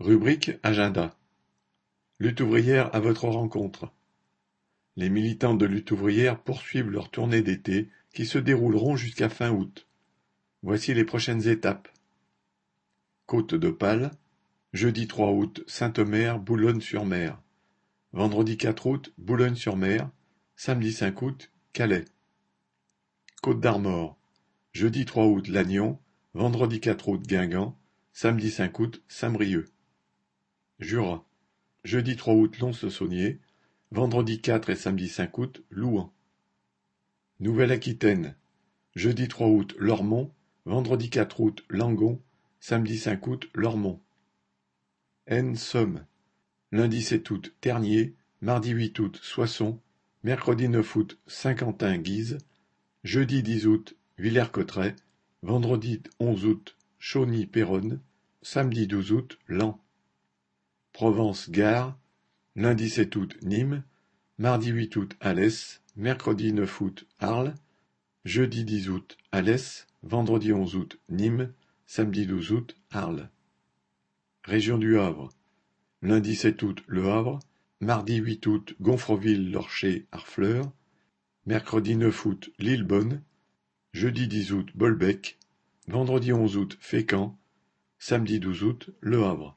Rubrique Agenda Lutte ouvrière à votre rencontre. Les militants de Lutte ouvrière poursuivent leur tournée d'été qui se dérouleront jusqu'à fin août. Voici les prochaines étapes. Côte d'Opale, jeudi 3 août Saint-Omer, Boulogne-sur-Mer. Vendredi 4 août Boulogne-sur-Mer. Samedi 5 août Calais. Côte d'Armor, jeudi 3 août Lannion. Vendredi 4 août Guingamp. Samedi 5 août Saint-Brieuc. Jura, jeudi 3 août Lons-le-Saunier. Vendredi 4 et samedi 5 août Louhans. Nouvelle-Aquitaine, jeudi 3 août Lormont. Vendredi 4 août Langon. Samedi 5 août Lormont. Aisne-Somme, lundi 7 août Ternier. Mardi 8 août Soissons. Mercredi 9 août Saint-Quentin-Guise. Jeudi 10 août Villers-Cotterêts. Vendredi 11 août Chauny-Péronne. Samedi 12 août Laon. Provence-Gare, lundi 7 août Nîmes. Mardi 8 août Alès. Mercredi 9 août Arles. Jeudi 10 août Alès. Vendredi 11 août Nîmes. Samedi 12 août Arles. Région du Havre, lundi 7 août Le Havre. Mardi 8 août Gonfreville-Lorcher Harfleur. Mercredi 9 août Lillebonne. Jeudi 10 août Bolbec. Vendredi 11 août Fécamp. Samedi 12 août Le Havre.